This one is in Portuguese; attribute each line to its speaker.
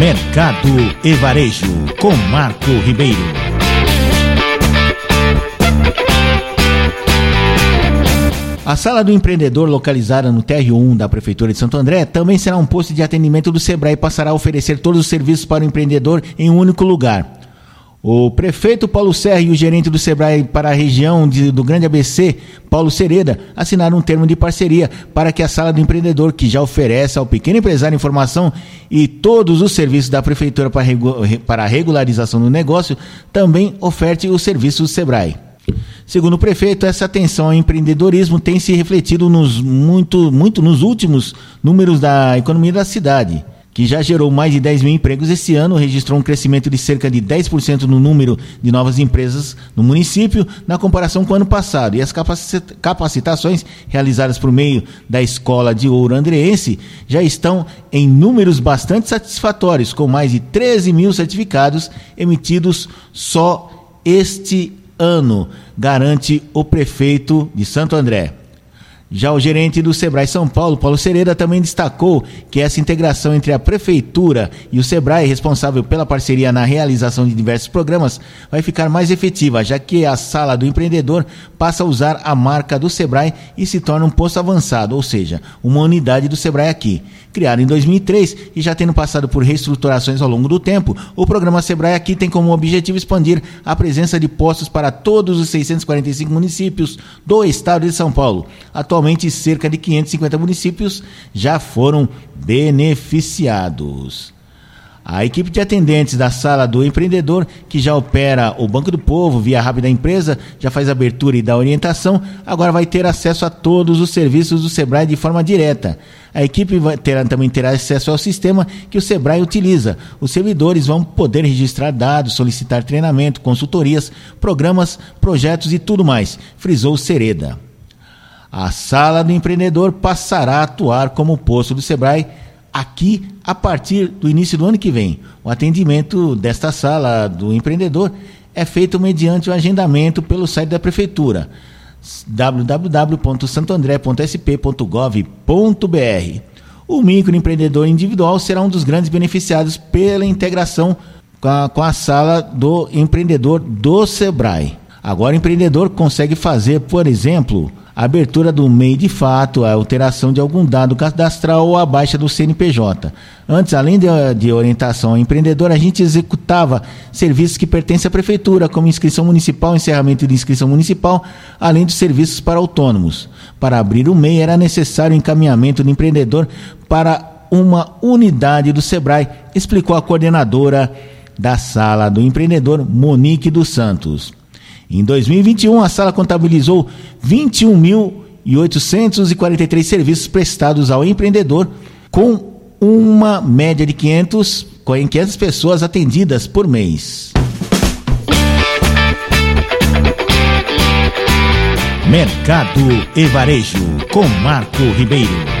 Speaker 1: Mercado e Varejo, com Marco Ribeiro. A sala do empreendedor, localizada no TR1 da Prefeitura de Santo André, também será um posto de atendimento do Sebrae e passará a oferecer todos os serviços para o empreendedor em um único lugar. O prefeito Paulo Serra e o gerente do Sebrae para a região de, do Grande ABC, Paulo Sereda, assinaram um termo de parceria para que a sala do empreendedor, que já oferece ao pequeno empresário informação e todos os serviços da prefeitura para, para a regularização do negócio, também oferte os serviços do Sebrae. Segundo o prefeito, essa atenção ao empreendedorismo tem se refletido nos, muito, muito nos últimos números da economia da cidade que já gerou mais de 10 mil empregos esse ano, registrou um crescimento de cerca de 10% no número de novas empresas no município, na comparação com o ano passado. E as capacitações realizadas por meio da Escola de Ouro Andreense já estão em números bastante satisfatórios, com mais de 13 mil certificados emitidos só este ano, garante o prefeito de Santo André. Já o gerente do Sebrae São Paulo, Paulo Cereira, também destacou que essa integração entre a prefeitura e o Sebrae, responsável pela parceria na realização de diversos programas, vai ficar mais efetiva, já que a sala do empreendedor passa a usar a marca do Sebrae e se torna um posto avançado, ou seja, uma unidade do Sebrae aqui. Criado em 2003 e já tendo passado por reestruturações ao longo do tempo, o programa Sebrae aqui tem como objetivo expandir a presença de postos para todos os 645 municípios do estado de São Paulo. Atualmente, cerca de 550 municípios já foram beneficiados. A equipe de atendentes da sala do empreendedor, que já opera o Banco do Povo via rápida empresa, já faz abertura e dá orientação, agora vai ter acesso a todos os serviços do Sebrae de forma direta. A equipe vai ter, também terá acesso ao sistema que o Sebrae utiliza. Os servidores vão poder registrar dados, solicitar treinamento, consultorias, programas, projetos e tudo mais, frisou Sereda. A sala do empreendedor passará a atuar como posto do Sebrae aqui a partir do início do ano que vem. O atendimento desta sala do empreendedor é feito mediante o um agendamento pelo site da prefeitura www.santandré.sp.gov.br. O microempreendedor individual será um dos grandes beneficiados pela integração com a, com a sala do empreendedor do Sebrae. Agora o empreendedor consegue fazer, por exemplo, abertura do MEI de fato, a alteração de algum dado cadastral ou a baixa do CNPJ. Antes, além de, de orientação ao empreendedor, a gente executava serviços que pertencem à prefeitura, como inscrição municipal, encerramento de inscrição municipal, além dos serviços para autônomos. Para abrir o MEI era necessário o encaminhamento do empreendedor para uma unidade do SEBRAE, explicou a coordenadora da sala do empreendedor, Monique dos Santos. Em 2021, a sala contabilizou 21.843 serviços prestados ao empreendedor, com uma média de 500, 500 pessoas atendidas por mês. Mercado e Varejo, com Marco Ribeiro.